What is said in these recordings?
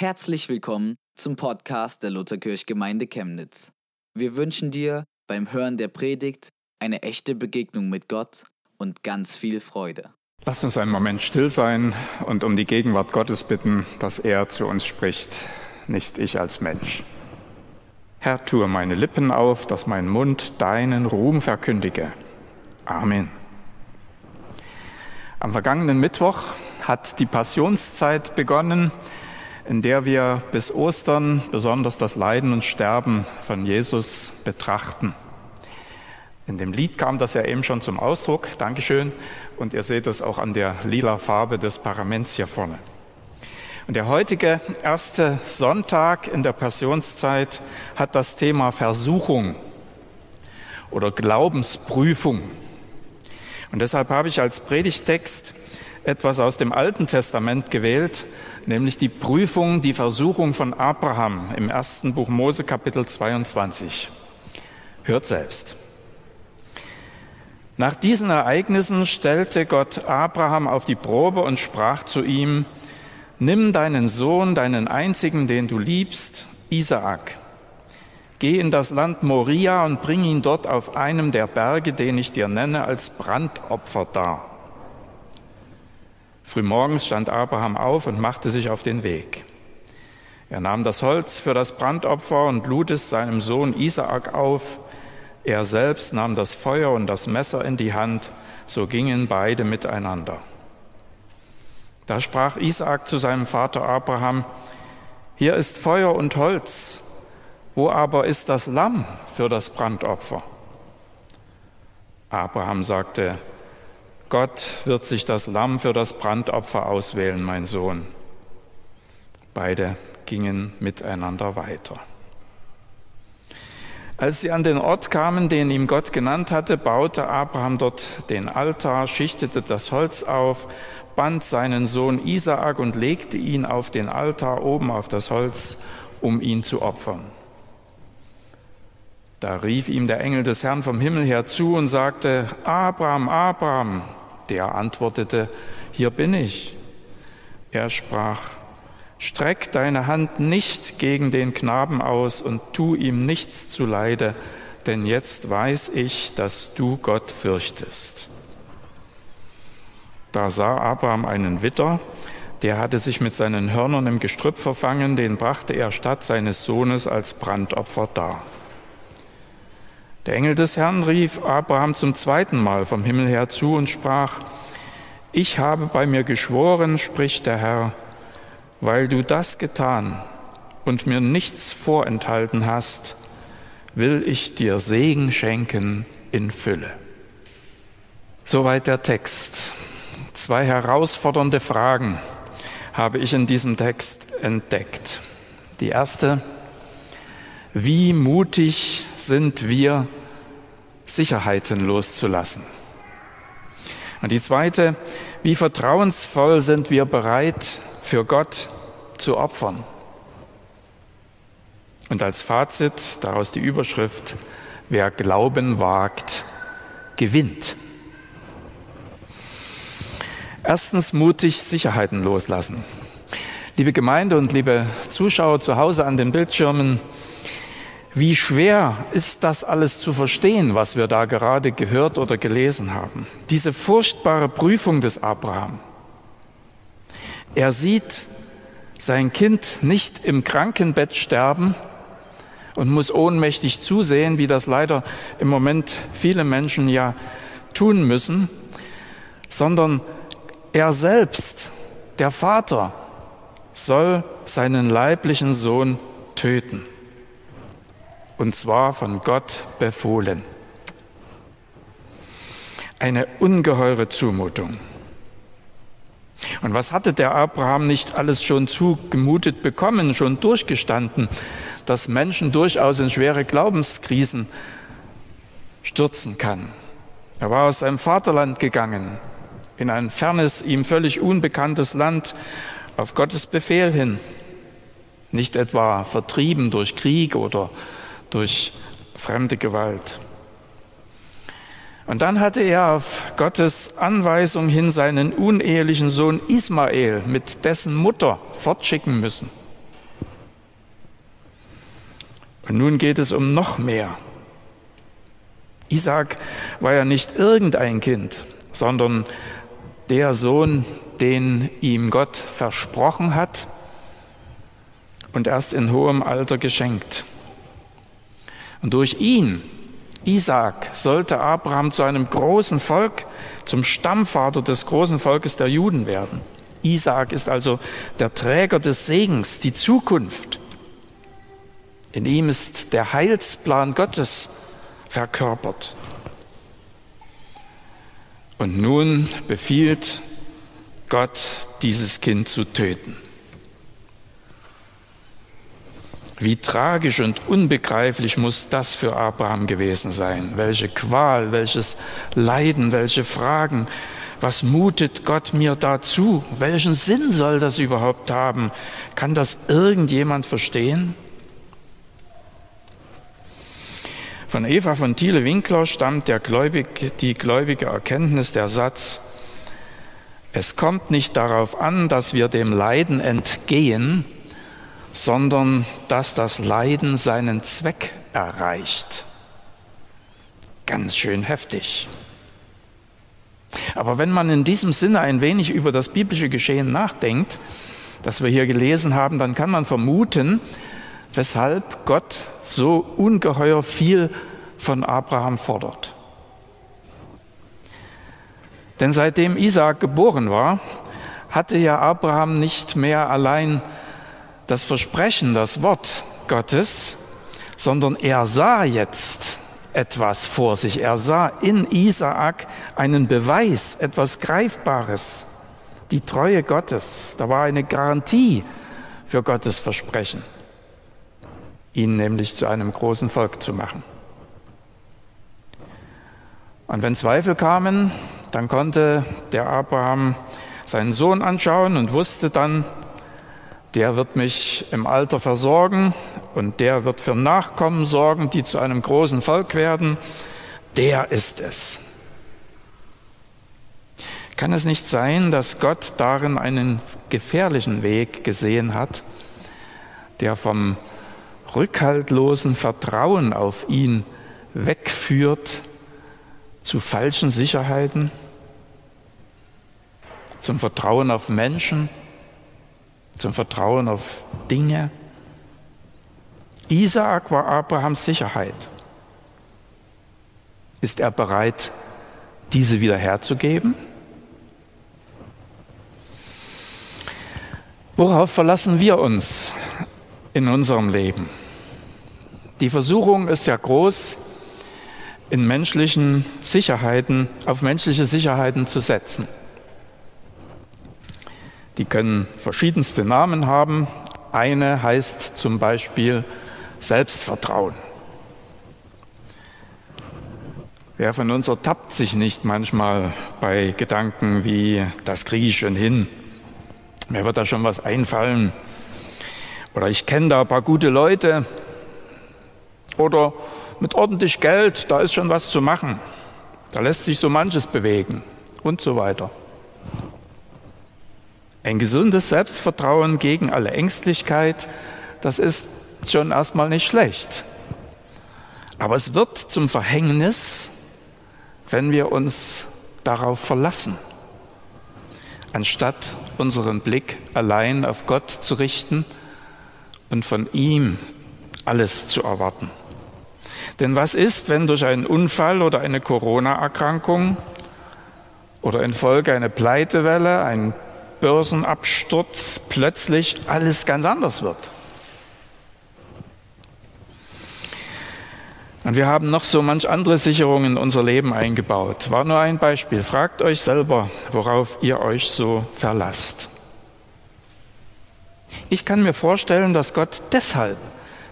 Herzlich willkommen zum Podcast der Lutherkirchgemeinde Chemnitz. Wir wünschen dir beim Hören der Predigt eine echte Begegnung mit Gott und ganz viel Freude. Lass uns einen Moment still sein und um die Gegenwart Gottes bitten, dass er zu uns spricht, nicht ich als Mensch. Herr, tue meine Lippen auf, dass mein Mund deinen Ruhm verkündige. Amen. Am vergangenen Mittwoch hat die Passionszeit begonnen, in der wir bis Ostern besonders das Leiden und Sterben von Jesus betrachten. In dem Lied kam das ja eben schon zum Ausdruck. Dankeschön. Und ihr seht es auch an der lila Farbe des Paraments hier vorne. Und der heutige erste Sonntag in der Passionszeit hat das Thema Versuchung oder Glaubensprüfung. Und deshalb habe ich als Predigtext etwas aus dem Alten Testament gewählt, nämlich die Prüfung, die Versuchung von Abraham im ersten Buch Mose Kapitel 22. Hört selbst. Nach diesen Ereignissen stellte Gott Abraham auf die Probe und sprach zu ihm, Nimm deinen Sohn, deinen einzigen, den du liebst, Isaak. Geh in das Land Moria und bring ihn dort auf einem der Berge, den ich dir nenne, als Brandopfer dar. Frühmorgens stand Abraham auf und machte sich auf den Weg. Er nahm das Holz für das Brandopfer und lud es seinem Sohn Isaak auf. Er selbst nahm das Feuer und das Messer in die Hand, so gingen beide miteinander. Da sprach Isaak zu seinem Vater Abraham, hier ist Feuer und Holz, wo aber ist das Lamm für das Brandopfer? Abraham sagte, Gott wird sich das Lamm für das Brandopfer auswählen, mein Sohn. Beide gingen miteinander weiter. Als sie an den Ort kamen, den ihm Gott genannt hatte, baute Abraham dort den Altar, schichtete das Holz auf band seinen Sohn Isaak und legte ihn auf den Altar oben auf das Holz, um ihn zu opfern. Da rief ihm der Engel des Herrn vom Himmel her zu und sagte, Abraham, Abraham. Der antwortete, hier bin ich. Er sprach, streck deine Hand nicht gegen den Knaben aus und tu ihm nichts zuleide, denn jetzt weiß ich, dass du Gott fürchtest. Da sah Abraham einen Witter, der hatte sich mit seinen Hörnern im Gestrüpp verfangen, den brachte er statt seines Sohnes als Brandopfer dar. Der Engel des Herrn rief Abraham zum zweiten Mal vom Himmel her zu und sprach, Ich habe bei mir geschworen, spricht der Herr, weil du das getan und mir nichts vorenthalten hast, will ich dir Segen schenken in Fülle. Soweit der Text. Zwei herausfordernde Fragen habe ich in diesem Text entdeckt. Die erste, wie mutig sind wir, Sicherheiten loszulassen? Und die zweite, wie vertrauensvoll sind wir bereit, für Gott zu opfern? Und als Fazit daraus die Überschrift, wer Glauben wagt, gewinnt. Erstens mutig Sicherheiten loslassen. Liebe Gemeinde und liebe Zuschauer zu Hause an den Bildschirmen, wie schwer ist das alles zu verstehen, was wir da gerade gehört oder gelesen haben? Diese furchtbare Prüfung des Abraham. Er sieht sein Kind nicht im Krankenbett sterben und muss ohnmächtig zusehen, wie das leider im Moment viele Menschen ja tun müssen, sondern er selbst, der Vater, soll seinen leiblichen Sohn töten. Und zwar von Gott befohlen. Eine ungeheure Zumutung. Und was hatte der Abraham nicht alles schon zugemutet bekommen, schon durchgestanden, dass Menschen durchaus in schwere Glaubenskrisen stürzen kann. Er war aus seinem Vaterland gegangen, in ein fernes, ihm völlig unbekanntes Land auf Gottes Befehl hin. Nicht etwa vertrieben durch Krieg oder durch fremde Gewalt. Und dann hatte er auf Gottes Anweisung hin seinen unehelichen Sohn Ismael mit dessen Mutter fortschicken müssen. Und nun geht es um noch mehr. Isaac war ja nicht irgendein Kind, sondern der Sohn, den ihm Gott versprochen hat und erst in hohem Alter geschenkt. Und durch ihn, Isaac, sollte Abraham zu einem großen Volk, zum Stammvater des großen Volkes der Juden werden. Isaac ist also der Träger des Segens, die Zukunft. In ihm ist der Heilsplan Gottes verkörpert. Und nun befiehlt Gott, dieses Kind zu töten. Wie tragisch und unbegreiflich muss das für Abraham gewesen sein. Welche Qual, welches Leiden, welche Fragen. Was mutet Gott mir dazu? Welchen Sinn soll das überhaupt haben? Kann das irgendjemand verstehen? Von Eva von Thiele-Winkler stammt der Gläubig, die gläubige Erkenntnis, der Satz, es kommt nicht darauf an, dass wir dem Leiden entgehen, sondern dass das Leiden seinen Zweck erreicht. Ganz schön heftig. Aber wenn man in diesem Sinne ein wenig über das biblische Geschehen nachdenkt, das wir hier gelesen haben, dann kann man vermuten, weshalb Gott so ungeheuer viel von Abraham fordert. Denn seitdem Isaak geboren war, hatte ja Abraham nicht mehr allein das Versprechen, das Wort Gottes, sondern er sah jetzt etwas vor sich. Er sah in Isaak einen Beweis, etwas Greifbares, die Treue Gottes. Da war eine Garantie für Gottes Versprechen, ihn nämlich zu einem großen Volk zu machen. Und wenn Zweifel kamen, dann konnte der Abraham seinen Sohn anschauen und wusste dann, der wird mich im Alter versorgen und der wird für Nachkommen sorgen, die zu einem großen Volk werden. Der ist es. Kann es nicht sein, dass Gott darin einen gefährlichen Weg gesehen hat, der vom rückhaltlosen Vertrauen auf ihn wegführt zu falschen Sicherheiten, zum Vertrauen auf Menschen, zum Vertrauen auf Dinge. Isaak war Abrahams Sicherheit. Ist er bereit, diese wieder herzugeben? Worauf verlassen wir uns in unserem Leben? Die Versuchung ist ja groß, in menschlichen Sicherheiten, auf menschliche Sicherheiten zu setzen. Die können verschiedenste Namen haben. Eine heißt zum Beispiel Selbstvertrauen. Wer von uns ertappt sich nicht manchmal bei Gedanken wie, das kriege ich schon hin, mir wird da schon was einfallen, oder ich kenne da ein paar gute Leute, oder mit ordentlich Geld, da ist schon was zu machen, da lässt sich so manches bewegen und so weiter. Ein gesundes Selbstvertrauen gegen alle Ängstlichkeit, das ist schon erstmal nicht schlecht. Aber es wird zum Verhängnis, wenn wir uns darauf verlassen, anstatt unseren Blick allein auf Gott zu richten und von ihm alles zu erwarten. Denn was ist, wenn durch einen Unfall oder eine Corona-Erkrankung oder infolge einer Pleitewelle, ein Börsenabsturz plötzlich alles ganz anders wird. Und wir haben noch so manch andere Sicherungen in unser Leben eingebaut. War nur ein Beispiel. Fragt euch selber, worauf ihr euch so verlasst. Ich kann mir vorstellen, dass Gott deshalb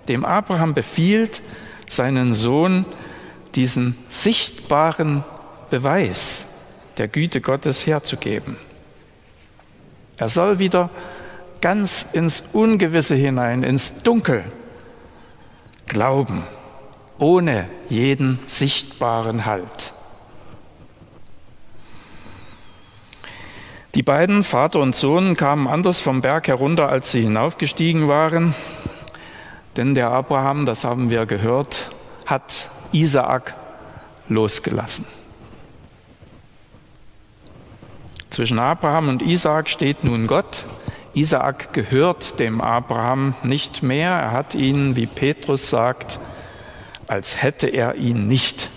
dem Abraham befiehlt, seinen Sohn diesen sichtbaren Beweis der Güte Gottes herzugeben. Er soll wieder ganz ins Ungewisse hinein, ins Dunkel glauben, ohne jeden sichtbaren Halt. Die beiden, Vater und Sohn, kamen anders vom Berg herunter, als sie hinaufgestiegen waren. Denn der Abraham, das haben wir gehört, hat Isaak losgelassen. Zwischen Abraham und Isaak steht nun Gott. Isaak gehört dem Abraham nicht mehr. Er hat ihn, wie Petrus sagt, als hätte er ihn nicht.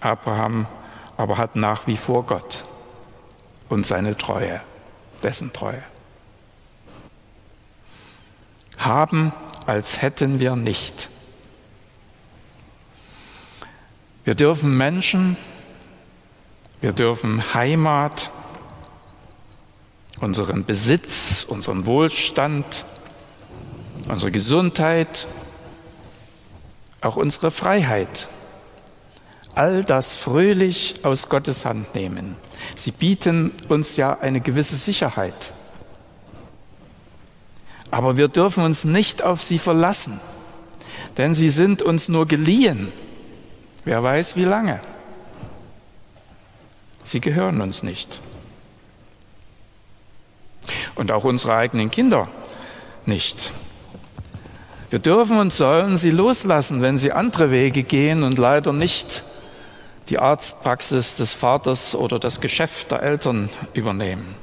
Abraham aber hat nach wie vor Gott und seine Treue, dessen Treue. Haben, als hätten wir nicht. Wir dürfen Menschen, wir dürfen Heimat, unseren Besitz, unseren Wohlstand, unsere Gesundheit, auch unsere Freiheit, all das fröhlich aus Gottes Hand nehmen. Sie bieten uns ja eine gewisse Sicherheit. Aber wir dürfen uns nicht auf sie verlassen, denn sie sind uns nur geliehen. Wer weiß wie lange. Sie gehören uns nicht. Und auch unsere eigenen Kinder nicht. Wir dürfen und sollen sie loslassen, wenn sie andere Wege gehen und leider nicht die Arztpraxis des Vaters oder das Geschäft der Eltern übernehmen.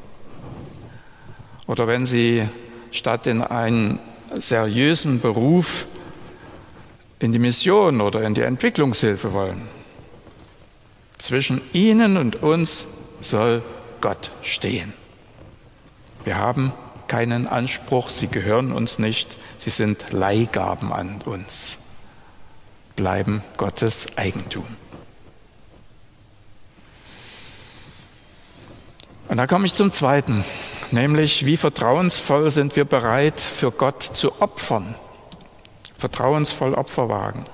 Oder wenn sie statt in einen seriösen Beruf in die Mission oder in die Entwicklungshilfe wollen. Zwischen ihnen und uns soll Gott stehen. Wir haben keinen Anspruch, sie gehören uns nicht, sie sind Leihgaben an uns, bleiben Gottes Eigentum. Und da komme ich zum Zweiten, nämlich wie vertrauensvoll sind wir bereit, für Gott zu opfern, vertrauensvoll Opfer wagen.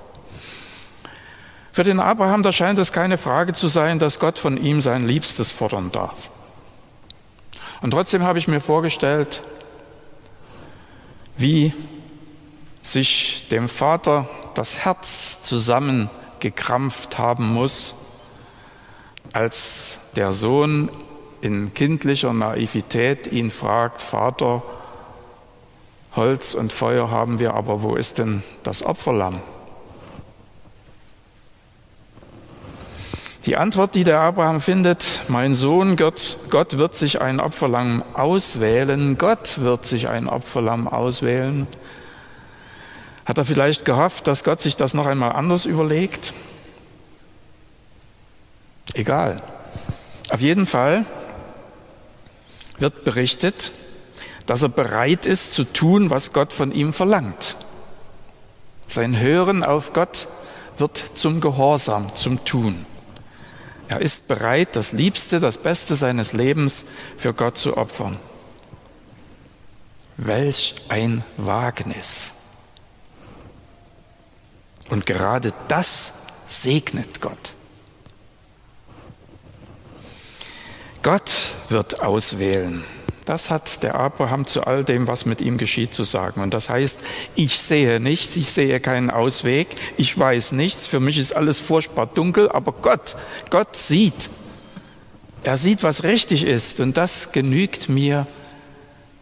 Für den Abraham, da scheint es keine Frage zu sein, dass Gott von ihm sein Liebstes fordern darf. Und trotzdem habe ich mir vorgestellt, wie sich dem Vater das Herz zusammengekrampft haben muss, als der Sohn in kindlicher Naivität ihn fragt, Vater, Holz und Feuer haben wir, aber wo ist denn das Opferlamm? Die Antwort, die der Abraham findet, mein Sohn, Gott, Gott wird sich ein Opferlamm auswählen, Gott wird sich ein Opferlamm auswählen. Hat er vielleicht gehofft, dass Gott sich das noch einmal anders überlegt? Egal. Auf jeden Fall wird berichtet, dass er bereit ist zu tun, was Gott von ihm verlangt. Sein Hören auf Gott wird zum Gehorsam, zum Tun. Er ist bereit, das Liebste, das Beste seines Lebens für Gott zu opfern. Welch ein Wagnis. Und gerade das segnet Gott. Gott wird auswählen. Das hat der Abraham zu all dem, was mit ihm geschieht, zu sagen. Und das heißt, ich sehe nichts, ich sehe keinen Ausweg, ich weiß nichts, für mich ist alles furchtbar dunkel, aber Gott, Gott sieht. Er sieht, was richtig ist und das genügt mir,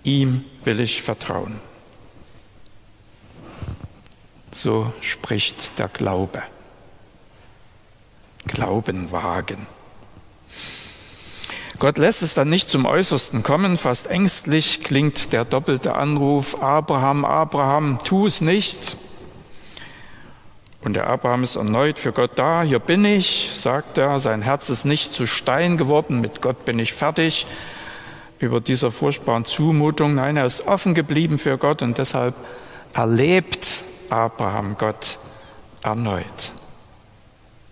ihm will ich vertrauen. So spricht der Glaube. Glauben wagen. Gott lässt es dann nicht zum Äußersten kommen. Fast ängstlich klingt der doppelte Anruf, Abraham, Abraham, tu es nicht. Und der Abraham ist erneut für Gott da. Hier bin ich, sagt er. Sein Herz ist nicht zu Stein geworden. Mit Gott bin ich fertig. Über dieser furchtbaren Zumutung. Nein, er ist offen geblieben für Gott und deshalb erlebt Abraham Gott erneut.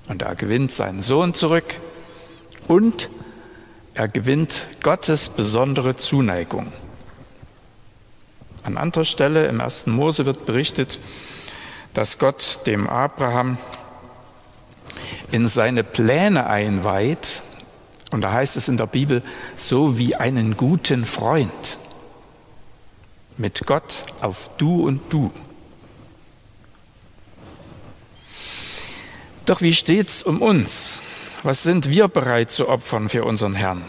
Und er gewinnt seinen Sohn zurück und er gewinnt Gottes besondere Zuneigung. An anderer Stelle im ersten Mose wird berichtet, dass Gott dem Abraham in seine Pläne einweiht. Und da heißt es in der Bibel, so wie einen guten Freund. Mit Gott auf Du und Du. Doch wie steht's um uns? Was sind wir bereit zu opfern für unseren Herrn?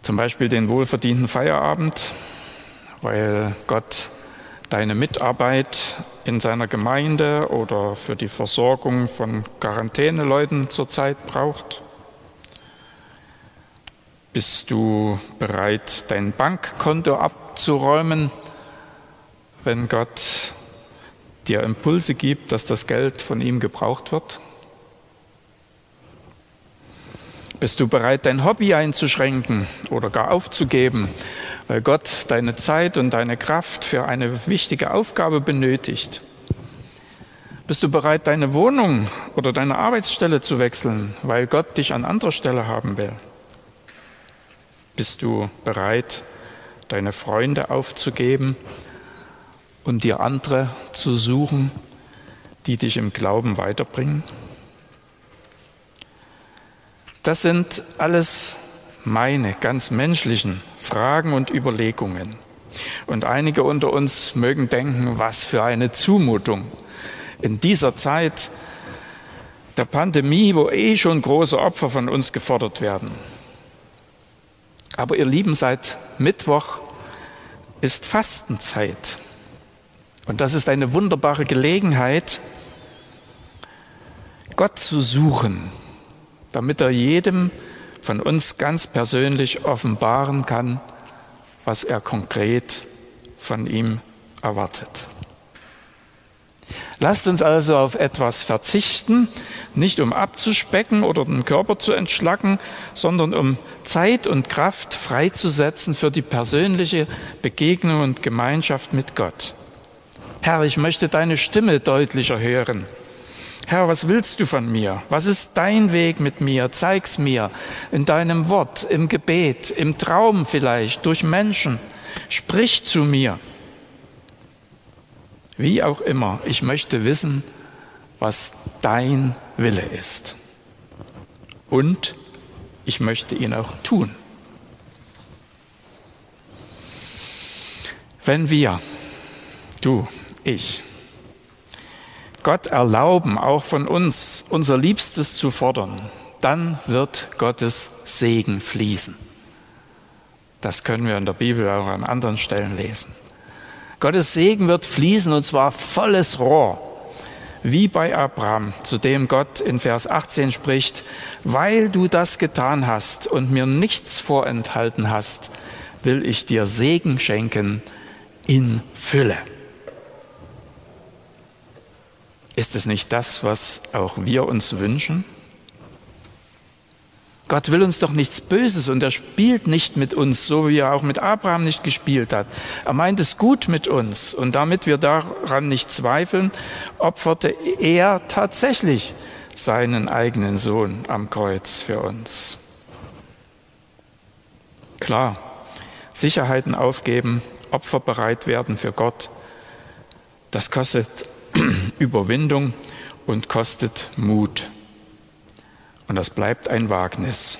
Zum Beispiel den wohlverdienten Feierabend, weil Gott deine Mitarbeit in seiner Gemeinde oder für die Versorgung von Quarantäneleuten zurzeit braucht? Bist du bereit, dein Bankkonto abzuräumen, wenn Gott dir Impulse gibt, dass das Geld von ihm gebraucht wird? Bist du bereit, dein Hobby einzuschränken oder gar aufzugeben, weil Gott deine Zeit und deine Kraft für eine wichtige Aufgabe benötigt? Bist du bereit, deine Wohnung oder deine Arbeitsstelle zu wechseln, weil Gott dich an anderer Stelle haben will? Bist du bereit, deine Freunde aufzugeben und dir andere zu suchen, die dich im Glauben weiterbringen? Das sind alles meine ganz menschlichen Fragen und Überlegungen. Und einige unter uns mögen denken, was für eine Zumutung. In dieser Zeit der Pandemie, wo eh schon große Opfer von uns gefordert werden. Aber ihr Lieben, seit Mittwoch ist Fastenzeit. Und das ist eine wunderbare Gelegenheit, Gott zu suchen, damit er jedem von uns ganz persönlich offenbaren kann, was er konkret von ihm erwartet. Lasst uns also auf etwas verzichten, nicht um abzuspecken oder den Körper zu entschlacken, sondern um Zeit und Kraft freizusetzen für die persönliche Begegnung und Gemeinschaft mit Gott. Herr, ich möchte deine Stimme deutlicher hören. Herr, was willst du von mir? Was ist dein Weg mit mir? Zeig's mir in deinem Wort, im Gebet, im Traum vielleicht, durch Menschen. Sprich zu mir. Wie auch immer, ich möchte wissen, was dein Wille ist. Und ich möchte ihn auch tun. Wenn wir, du, ich, Gott erlauben, auch von uns unser Liebstes zu fordern, dann wird Gottes Segen fließen. Das können wir in der Bibel auch an anderen Stellen lesen. Gottes Segen wird fließen und zwar volles Rohr, wie bei Abraham, zu dem Gott in Vers 18 spricht, weil du das getan hast und mir nichts vorenthalten hast, will ich dir Segen schenken in Fülle. Ist es nicht das, was auch wir uns wünschen? Gott will uns doch nichts Böses und er spielt nicht mit uns, so wie er auch mit Abraham nicht gespielt hat. Er meint es gut mit uns und damit wir daran nicht zweifeln, opferte er tatsächlich seinen eigenen Sohn am Kreuz für uns. Klar, Sicherheiten aufgeben, Opfer bereit werden für Gott, das kostet Überwindung und kostet Mut. Und das bleibt ein Wagnis.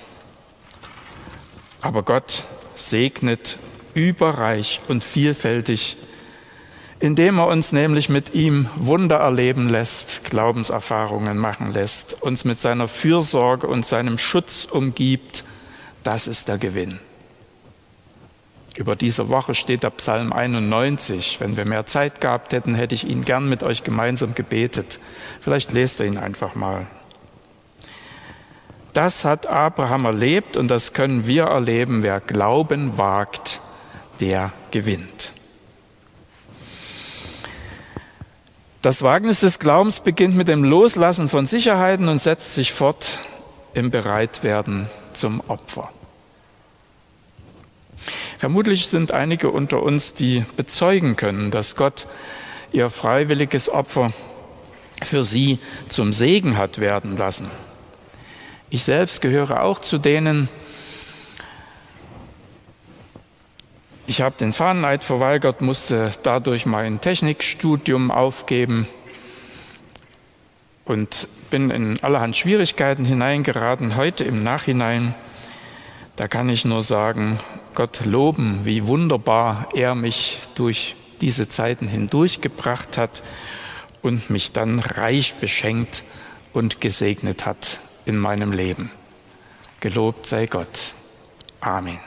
Aber Gott segnet überreich und vielfältig, indem er uns nämlich mit ihm Wunder erleben lässt, Glaubenserfahrungen machen lässt, uns mit seiner Fürsorge und seinem Schutz umgibt. Das ist der Gewinn. Über diese Woche steht der Psalm 91. Wenn wir mehr Zeit gehabt hätten, hätte ich ihn gern mit euch gemeinsam gebetet. Vielleicht lest ihr ihn einfach mal. Das hat Abraham erlebt und das können wir erleben. Wer Glauben wagt, der gewinnt. Das Wagnis des Glaubens beginnt mit dem Loslassen von Sicherheiten und setzt sich fort im Bereitwerden zum Opfer. Vermutlich sind einige unter uns, die bezeugen können, dass Gott ihr freiwilliges Opfer für sie zum Segen hat werden lassen. Ich selbst gehöre auch zu denen, ich habe den Fahneneid verweigert, musste dadurch mein Technikstudium aufgeben und bin in allerhand Schwierigkeiten hineingeraten. Heute im Nachhinein, da kann ich nur sagen, Gott loben, wie wunderbar er mich durch diese Zeiten hindurchgebracht hat und mich dann reich beschenkt und gesegnet hat in meinem Leben. Gelobt sei Gott. Amen.